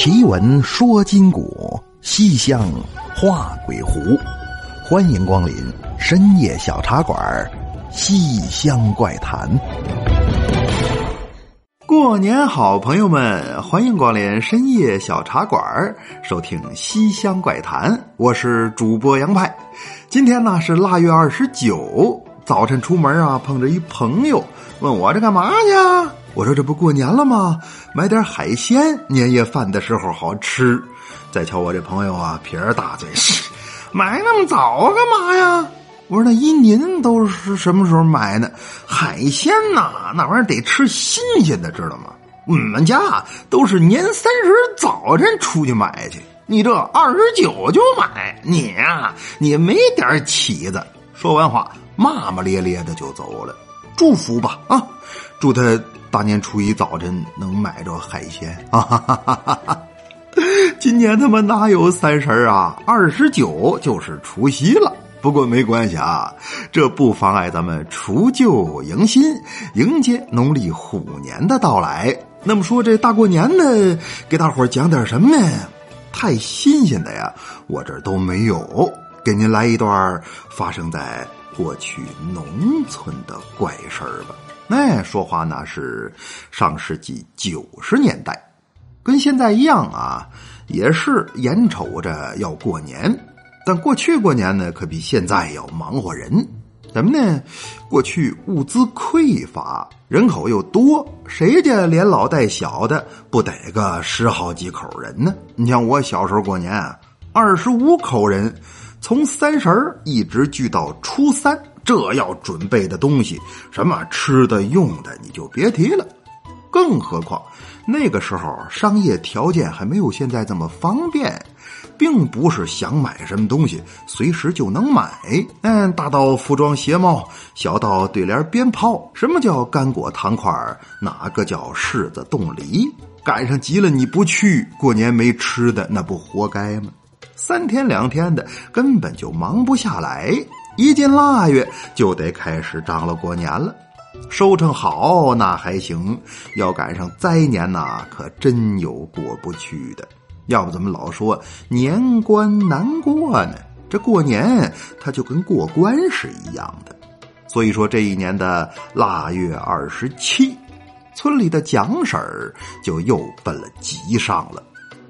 奇闻说今古，西厢画鬼狐。欢迎光临深夜小茶馆《西厢怪谈》。过年好，朋友们，欢迎光临深夜小茶馆，收听《西厢怪谈》。我是主播杨派。今天呢是腊月二十九，早晨出门啊，碰着一朋友问我这干嘛去？我说这不过年了吗？买点海鲜，年夜饭的时候好吃。再瞧我这朋友啊，撇儿大嘴，买那么早干嘛呀？我说那依您都是什么时候买呢？海鲜呐，那玩意儿得吃新鲜的，知道吗？我们家都是年三十早晨出去买去，你这二十九就买，你呀，你没点起子。说完话，骂骂咧咧的就走了。祝福吧，啊，祝他。大年初一早晨能买着海鲜啊！今年他妈哪有三十啊？二十九就是除夕了。不过没关系啊，这不妨碍咱们除旧迎新，迎接农历虎年的到来。那么说这大过年的，给大伙讲点什么呢？太新鲜的呀，我这都没有。给您来一段发生在过去农村的怪事儿吧。那，说话那是上世纪九十年代，跟现在一样啊，也是眼瞅着要过年，但过去过年呢，可比现在要忙活人。怎么呢？过去物资匮乏，人口又多，谁家连老带小的不得个十好几口人呢？你像我小时候过年啊，二十五口人，从三十一直聚到初三。这要准备的东西，什么吃的用的，你就别提了。更何况那个时候商业条件还没有现在这么方便，并不是想买什么东西随时就能买。嗯，大到服装鞋帽，小到对联鞭炮，什么叫干果糖块哪个叫柿子冻梨？赶上急了你不去，过年没吃的，那不活该吗？三天两天的，根本就忙不下来。一进腊月就得开始张罗过年了，收成好那还行，要赶上灾年呐，可真有过不去的。要不怎么老说年关难过呢？这过年它就跟过关是一样的。所以说这一年的腊月二十七，村里的蒋婶儿就又奔了集上了。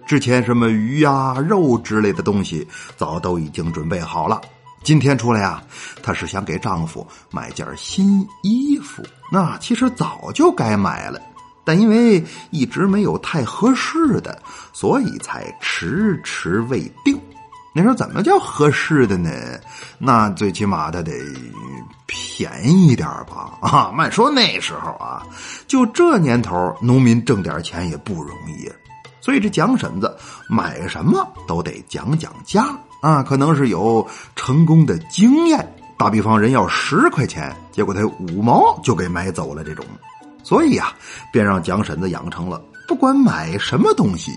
之前什么鱼呀、肉之类的东西，早都已经准备好了。今天出来呀，她是想给丈夫买件新衣服。那其实早就该买了，但因为一直没有太合适的，所以才迟迟未定。你说怎么叫合适的呢？那最起码他得便宜点吧？啊，慢说那时候啊，就这年头，农民挣点钱也不容易，所以这蒋婶子买什么都得讲讲价。啊，可能是有成功的经验。打比方，人要十块钱，结果他五毛就给买走了，这种，所以啊，便让蒋婶子养成了，不管买什么东西，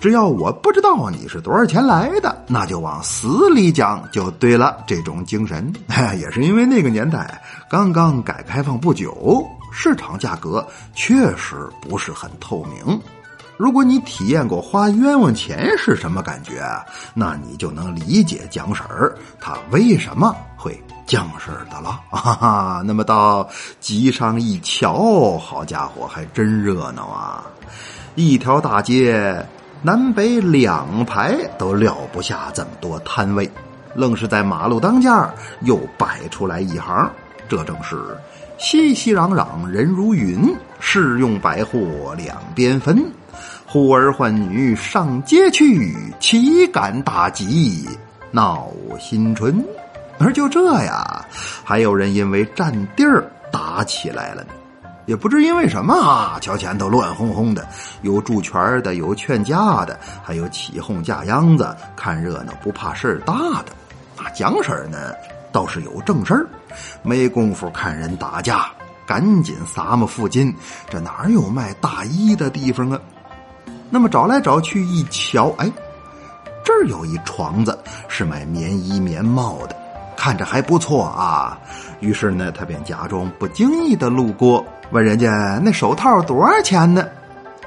只要我不知道你是多少钱来的，那就往死里讲就对了。这种精神，也是因为那个年代刚刚改革开放不久，市场价格确实不是很透明。如果你体验过花冤枉钱是什么感觉，那你就能理解蒋婶儿她为什么会降婶儿的了。哈哈，那么到集上一瞧，好家伙，还真热闹啊！一条大街，南北两排都撂不下这么多摊位，愣是在马路当间又摆出来一行，这正是熙熙攘攘人如云，市用百货两边分。呼儿唤女上街去，岂敢大吉闹新春？而就这呀，还有人因为占地儿打起来了呢。也不知因为什么啊，瞧前头乱哄哄的，有助拳的，有劝架的，还有起哄架秧子，看热闹不怕事儿大的。那蒋婶呢，倒是有正事儿，没工夫看人打架，赶紧撒么附近，这哪有卖大衣的地方啊？那么找来找去一瞧，哎，这儿有一床子是卖棉衣棉帽的，看着还不错啊。于是呢，他便假装不经意的路过，问人家那手套多少钱呢？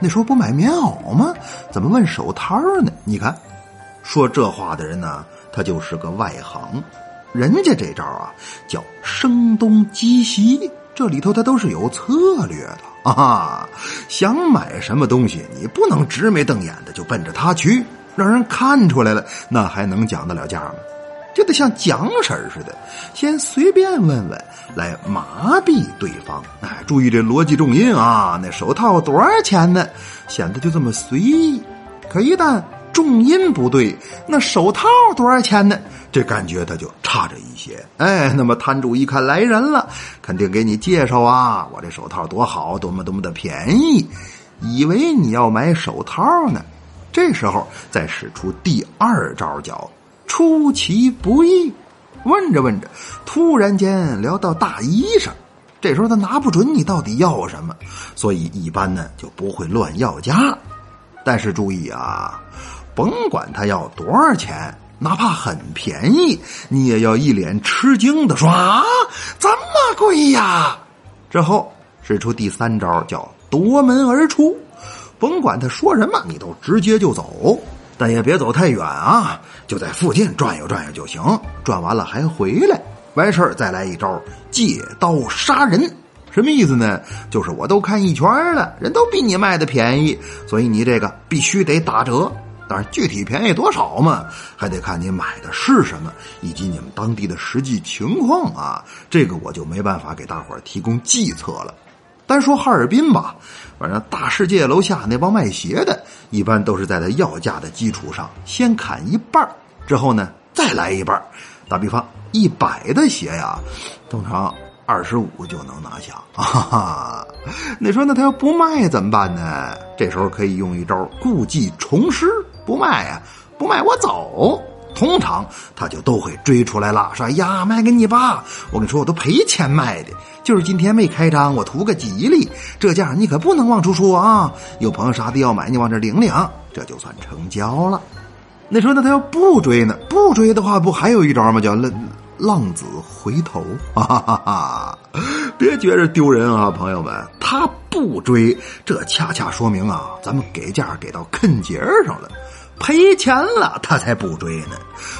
那时候不买棉袄吗？怎么问手套呢？你看，说这话的人呢，他就是个外行。人家这招啊，叫声东击西，这里头他都是有策略的啊。哈想买什么东西，你不能直眉瞪眼的就奔着他去，让人看出来了，那还能讲得了价吗？就得像讲婶似的，先随便问问，来麻痹对方。哎，注意这逻辑重音啊！那手套多少钱呢？显得就这么随意。可一旦重音不对，那手套多少钱呢？这感觉他就差着一些。哎，那么摊主一看来人了，肯定给你介绍啊，我这手套多好，多么多么的便宜，以为你要买手套呢。这时候再使出第二招叫。出其不意，问着问着，突然间聊到大衣裳，这时候他拿不准你到底要什么，所以一般呢就不会乱要价。但是注意啊，甭管他要多少钱，哪怕很便宜，你也要一脸吃惊的说：“啊，这么贵呀！”之后使出第三招，叫夺门而出，甭管他说什么，你都直接就走。但也别走太远啊，就在附近转悠转悠就行。转完了还回来，完事儿再来一招借刀杀人。什么意思呢？就是我都看一圈了，人都比你卖的便宜，所以你这个必须得打折。但是具体便宜多少嘛，还得看你买的是什么，以及你们当地的实际情况啊。这个我就没办法给大伙儿提供计策了。单说哈尔滨吧，反正大世界楼下那帮卖鞋的，一般都是在他要价的基础上先砍一半之后呢再来一半打比方，一百的鞋呀，通常二十五就能拿下。哈哈，你说那他要不卖怎么办呢？这时候可以用一招故技重施，不卖呀，不卖我走。通常他就都会追出来了，说：“呀，卖给你吧！我跟你说，我都赔钱卖的，就是今天没开张，我图个吉利。这价你可不能往出说啊！有朋友啥的要买，你往这领领，这就算成交了。那说那他要不追呢？不追的话，不还有一招吗？叫浪子回头哈哈哈！别觉着丢人啊，朋友们，他不追，这恰恰说明啊，咱们给价给到坑节上了。”赔钱了，他才不追呢。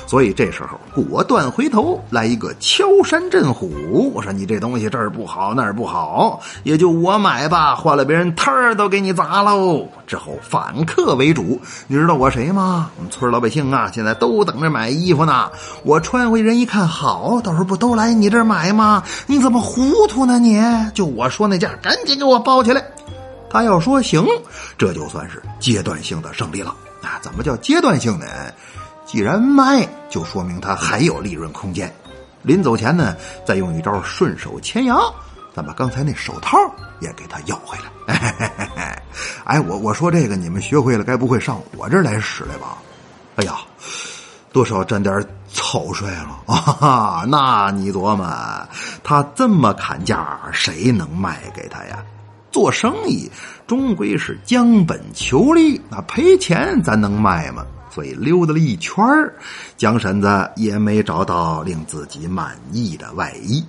所以这时候果断回头来一个敲山震虎。我说你这东西这儿不好那儿不好，也就我买吧，换了别人摊儿都给你砸喽。之后反客为主，你知道我谁吗？我们村老百姓啊，现在都等着买衣服呢。我穿回人一看好，到时候不都来你这儿买吗？你怎么糊涂呢？你就我说那价，赶紧给我包起来。他要说行，这就算是阶段性的胜利了。啊，怎么叫阶段性呢？既然卖，就说明它还有利润空间。临走前呢，再用一招顺手牵羊，咱把刚才那手套也给他要回来。哎，我我说这个你们学会了，该不会上我这儿来使来吧？哎呀，多少沾点草率了 啊！那你琢磨，他这么砍价，谁能卖给他呀？做生意终归是将本求利，那赔钱咱能卖吗？所以溜达了一圈江婶子也没找到令自己满意的外衣。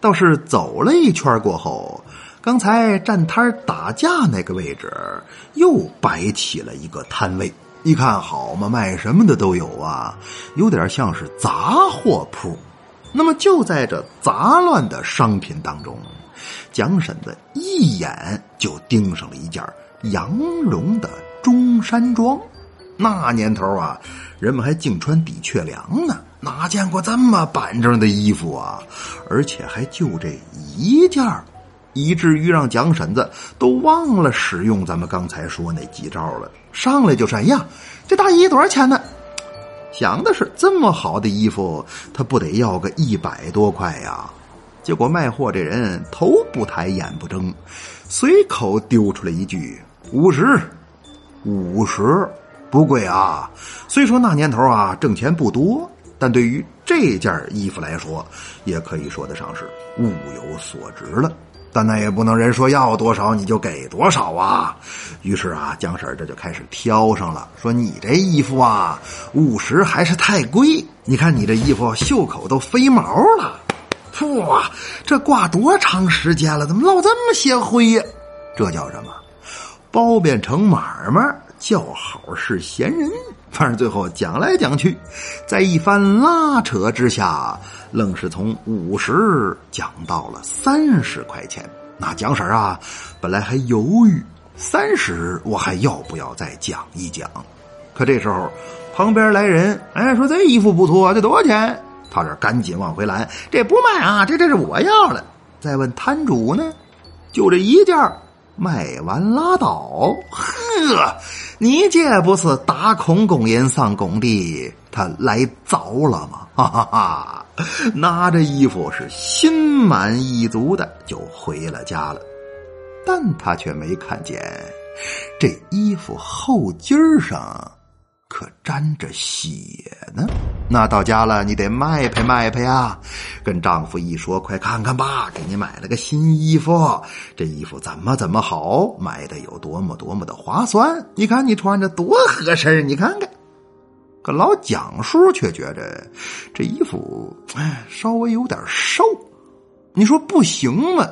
倒是走了一圈过后，刚才站摊打架那个位置又摆起了一个摊位。一看好嘛，卖什么的都有啊，有点像是杂货铺。那么就在这杂乱的商品当中。蒋婶子一眼就盯上了一件羊绒的中山装，那年头啊，人们还净穿的确良呢，哪见过这么板正的衣服啊？而且还就这一件以至于让蒋婶子都忘了使用咱们刚才说那几招了。上来就说：“哎呀，这大衣多少钱呢？”想的是这么好的衣服，他不得要个一百多块呀？结果卖货这人头不抬眼不睁，随口丢出来一句：“五十，五十，不贵啊。”虽说那年头啊挣钱不多，但对于这件衣服来说，也可以说得上是物有所值了。但那也不能人说要多少你就给多少啊。于是啊，江婶这就开始挑上了，说：“你这衣服啊，五十还是太贵。你看你这衣服袖口都飞毛了。”哇，这挂多长时间了？怎么落这么些灰呀？这叫什么？包变成买卖，叫好是闲人。反正最后讲来讲去，在一番拉扯之下，愣是从五十讲到了三十块钱。那蒋婶啊，本来还犹豫，三十我还要不要再讲一讲？可这时候旁边来人，哎，说这衣服不错，这多少钱？他这赶紧往回拦，这不卖啊，这这是我要的。再问摊主呢，就这一件。卖完拉倒，呵，你这不是大空公银上工地，他来早了吗？哈哈哈！拿着衣服是心满意足的就回了家了，但他却没看见这衣服后襟上。可沾着血呢，那到家了你得卖赔卖赔啊！跟丈夫一说，快看看吧，给你买了个新衣服，这衣服怎么怎么好，买的有多么多么的划算，你看你穿着多合身，你看看。可老蒋叔却觉着这衣服哎稍微有点瘦，你说不行吗？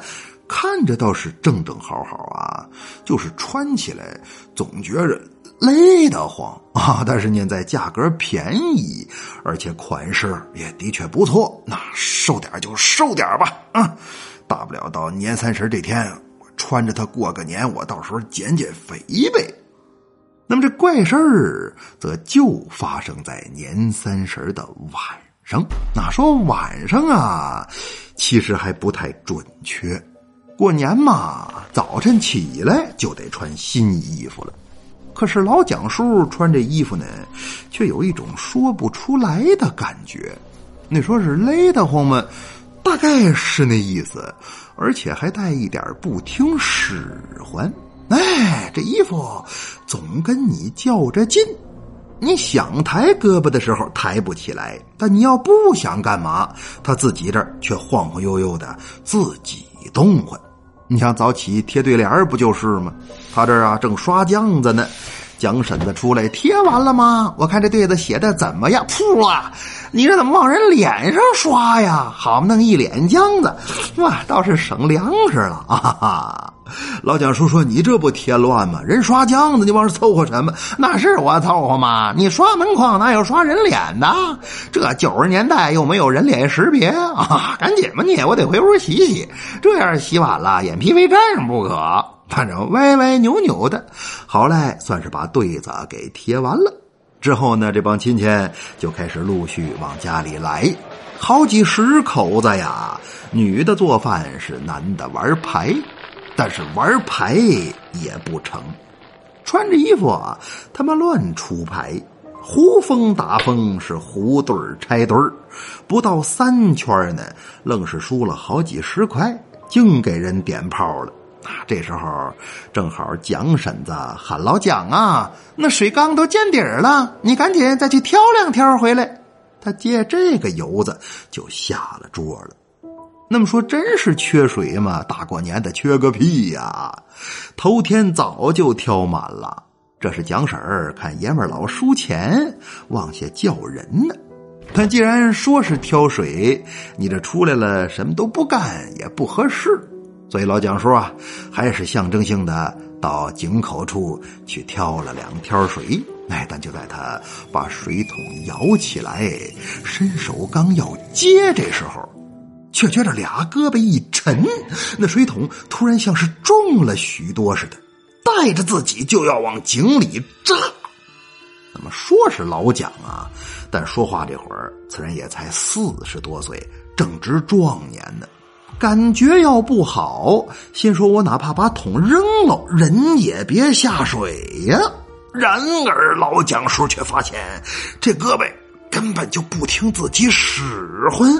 看着倒是正正好好啊，就是穿起来总觉着。累得慌啊！但是念，在价格便宜，而且款式也的确不错。那瘦点就瘦点吧，啊，大不了到年三十这天，我穿着它过个年，我到时候减减肥呗。那么这怪事儿则就发生在年三十的晚上。那说晚上啊，其实还不太准确。过年嘛，早晨起来就得穿新衣服了。可是老蒋叔穿这衣服呢，却有一种说不出来的感觉。那说是勒得慌吗？大概是那意思，而且还带一点不听使唤。哎，这衣服总跟你较着劲，你想抬胳膊的时候抬不起来，但你要不想干嘛，他自己这儿却晃晃悠悠的自己动唤。你想早起贴对联不就是吗？他这儿啊正刷浆子呢，蒋婶子出来贴完了吗？我看这对子写的怎么样？噗啊！你这怎么往人脸上刷呀？好，弄一脸浆子，哇，倒是省粮食了啊！哈哈。老蒋叔说：“你这不添乱吗？人刷浆子，你往这凑合什么？那是我凑合吗？你刷门框哪有刷人脸的？这九十年代又没有人脸识别啊！赶紧吧你，我得回屋洗洗。这要是洗晚了，眼皮非粘上不可。反正歪歪扭扭的，好赖算是把对子给贴完了。之后呢，这帮亲戚就开始陆续往家里来，好几十口子呀。女的做饭，是男的玩牌。”但是玩牌也不成，穿着衣服啊，他妈乱出牌，胡风打风是胡对拆对不到三圈呢，愣是输了好几十块，净给人点炮了。啊，这时候正好蒋婶子喊老蒋啊，那水缸都见底儿了，你赶紧再去挑两挑回来。他借这个由子就下了桌了。那么说，真是缺水吗？大过年的缺个屁呀！头天早就挑满了。这是蒋婶儿看爷们老输钱，忘下叫人呢。他既然说是挑水，你这出来了什么都不干也不合适，所以老蒋叔啊，还是象征性的到井口处去挑了两挑水。哎，但就在他把水桶摇起来，伸手刚要接，这时候。却觉着俩胳膊一沉，那水桶突然像是重了许多似的，带着自己就要往井里扎。那么说是老蒋啊，但说话这会儿，此人也才四十多岁，正值壮年呢。感觉要不好，心说我哪怕把桶扔了，人也别下水呀。然而老蒋叔却发现，这胳膊根本就不听自己使唤。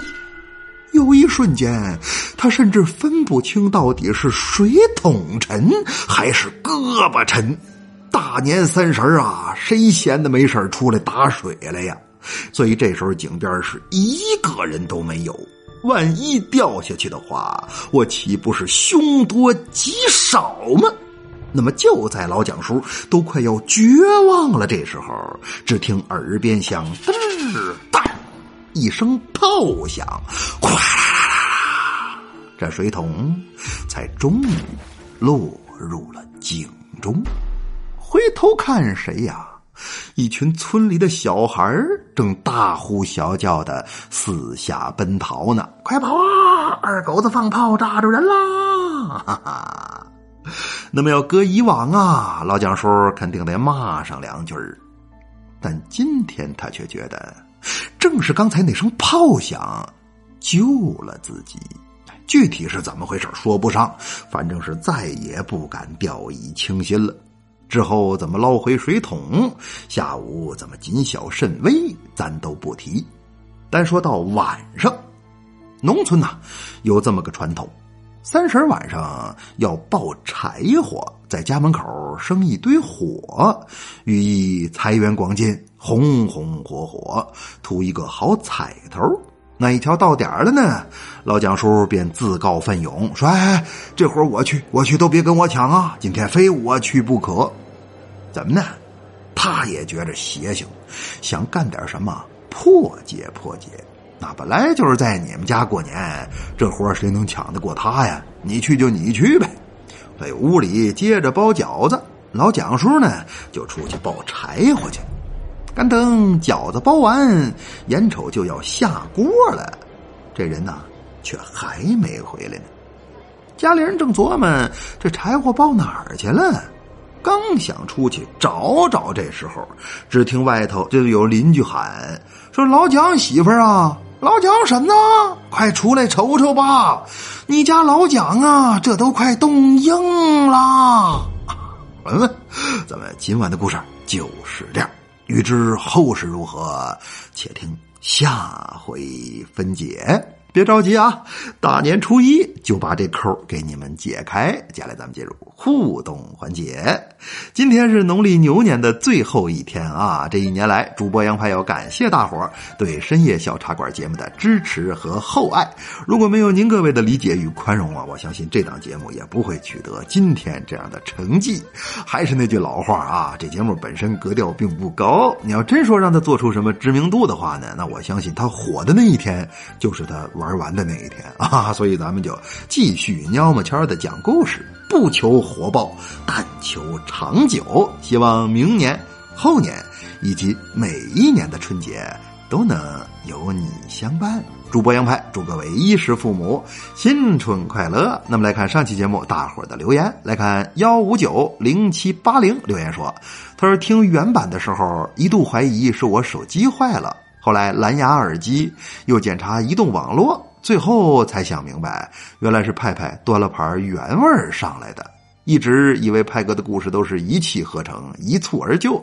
有一瞬间，他甚至分不清到底是水桶沉还是胳膊沉。大年三十啊，谁闲的没事出来打水来呀？所以这时候井边是一个人都没有。万一掉下去的话，我岂不是凶多吉少吗？那么就在老蒋叔都快要绝望了，这时候，只听耳边响“嘚哒”。一声炮响，哗啦啦啦，这水桶才终于落入了井中，回头看谁呀？一群村里的小孩正大呼小叫的四下奔逃呢！快跑啊！二狗子放炮炸着人啦！哈哈。那么要搁以往啊，老蒋叔肯定得骂上两句儿。但今天他却觉得，正是刚才那声炮响救了自己。具体是怎么回事说不上，反正是再也不敢掉以轻心了。之后怎么捞回水桶，下午怎么谨小慎微，咱都不提。单说到晚上，农村呐有这么个传统：三十晚上要抱柴火，在家门口生一堆火，寓意财源广进、红红火火，图一个好彩头。那一条到点了呢，老蒋叔便自告奋勇说：“哎，这活我去，我去，都别跟我抢啊！今天非我去不可。怎么呢？他也觉着邪性，想干点什么破解破解。那本来就是在你们家过年，这活谁能抢得过他呀？你去就你去呗。在屋里接着包饺子，老蒋叔呢就出去抱柴火去。”干等饺子包完，眼瞅就要下锅了，这人呢却还没回来呢。家里人正琢磨这柴火包哪儿去了，刚想出去找找，这时候只听外头就有邻居喊：“说老蒋媳妇儿啊，老蒋婶子，快出来瞅瞅吧！你家老蒋啊，这都快冻硬了。”嗯，咱们今晚的故事就是这样。欲知后事如何，且听下回分解。别着急啊，大年初一就把这扣给你们解开。接下来咱们进入互动环节。今天是农历牛年的最后一天啊！这一年来，主播杨排要感谢大伙对深夜小茶馆节目的支持和厚爱。如果没有您各位的理解与宽容啊，我相信这档节目也不会取得今天这样的成绩。还是那句老话啊，这节目本身格调并不高。你要真说让他做出什么知名度的话呢，那我相信他火的那一天就是他玩。玩完的那一天啊，所以咱们就继续蔫么悄的讲故事，不求火爆，但求长久。希望明年、后年以及每一年的春节都能有你相伴。主播杨派祝各位衣食父母新春快乐。那么来看上期节目大伙的留言，来看幺五九零七八零留言说，他说听原版的时候一度怀疑是我手机坏了。后来蓝牙耳机，又检查移动网络，最后才想明白，原来是派派端了盘原味上来的。一直以为派哥的故事都是一气呵成、一蹴而就，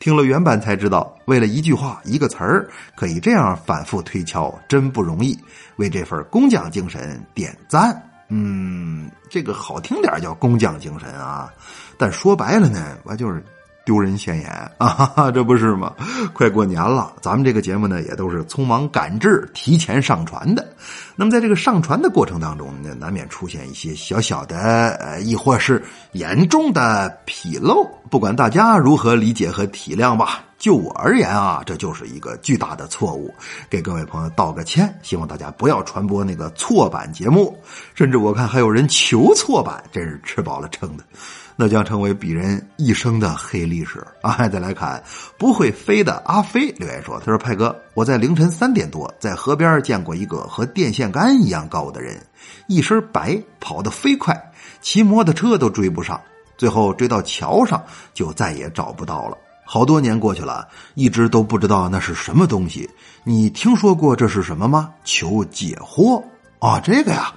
听了原版才知道，为了一句话、一个词儿，可以这样反复推敲，真不容易。为这份工匠精神点赞。嗯，这个好听点叫工匠精神啊，但说白了呢，我就是。丢人现眼 啊，这不是吗？快过年了，咱们这个节目呢也都是匆忙赶制、提前上传的。那么在这个上传的过程当中呢，难免出现一些小小的呃，亦或是严重的纰漏。不管大家如何理解和体谅吧，就我而言啊，这就是一个巨大的错误，给各位朋友道个歉。希望大家不要传播那个错版节目，甚至我看还有人求错版，真是吃饱了撑的。那将成为鄙人一生的黑历史啊！再来看不会飞的阿飞留言说：“他说派哥，我在凌晨三点多在河边见过一个和电线杆一样高的人，一身白，跑得飞快，骑摩托车都追不上，最后追到桥上就再也找不到了。好多年过去了，一直都不知道那是什么东西。你听说过这是什么吗？求解惑啊！这个呀，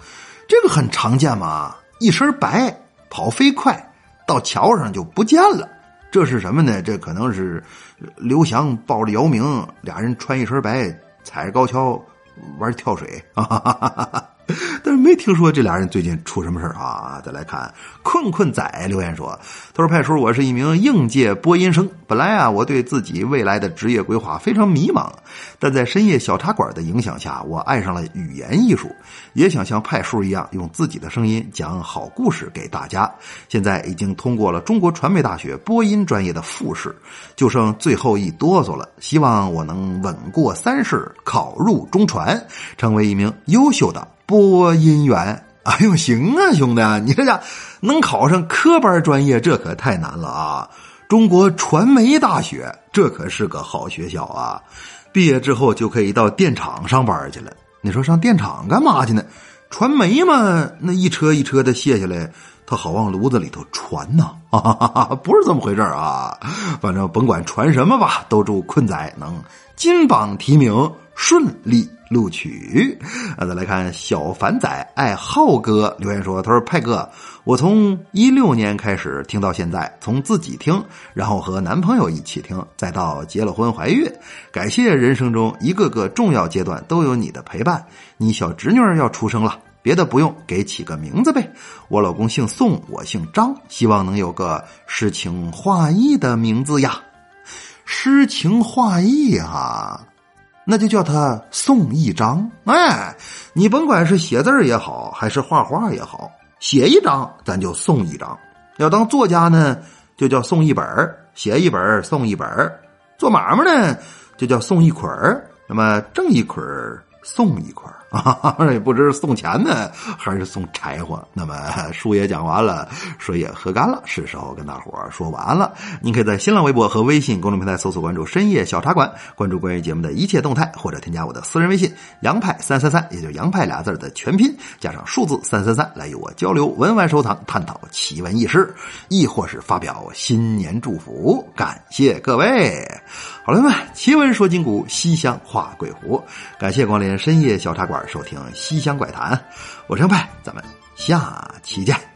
这个很常见嘛，一身白，跑飞快。”到桥上就不见了，这是什么呢？这可能是刘翔抱着姚明，俩人穿一身白，踩着高跷玩跳水啊。但是没听说这俩人最近出什么事啊？再来看困困仔留言说：“他说派叔，我是一名应届播音生，本来啊，我对自己未来的职业规划非常迷茫，但在深夜小茶馆的影响下，我爱上了语言艺术，也想像派叔一样用自己的声音讲好故事给大家。现在已经通过了中国传媒大学播音专业的复试，就剩最后一哆嗦了，希望我能稳过三试，考入中传，成为一名优秀的。”播音员哎呦，行啊，兄弟，你这家能考上科班专业，这可太难了啊！中国传媒大学，这可是个好学校啊！毕业之后就可以到电厂上班去了。你说上电厂干嘛去呢？传媒嘛，那一车一车的卸下来，他好往炉子里头传呐！不是这么回事啊！反正甭管传什么吧，都祝困仔能金榜题名，顺利。录取，啊，再来看小凡仔爱浩哥留言说：“他说派哥，我从一六年开始听到现在，从自己听，然后和男朋友一起听，再到结了婚怀孕，感谢人生中一个个重要阶段都有你的陪伴。你小侄女儿要出生了，别的不用，给起个名字呗。我老公姓宋，我姓张，希望能有个诗情画意的名字呀。诗情画意啊。”那就叫他送一张，哎，你甭管是写字也好，还是画画也好，写一张咱就送一张。要当作家呢，就叫送一本写一本送一本做买卖呢，就叫送一捆那么挣一捆送一捆啊，也不知是送钱呢，还是送柴火。那么书也讲完了，水也喝干了，是时候跟大伙说晚安了。您可以在新浪微博和微信公众平台搜索关注“深夜小茶馆”，关注关于节目的一切动态，或者添加我的私人微信“杨派三三三”，也就“杨派”俩字的全拼加上数字三三三，来与我交流文玩收藏，探讨奇闻异事，亦或是发表新年祝福。感谢各位，好了们，奇闻说今古，西厢画鬼狐，感谢光临深夜小茶馆。收听西厢怪谈，我是杨派，咱们下期见。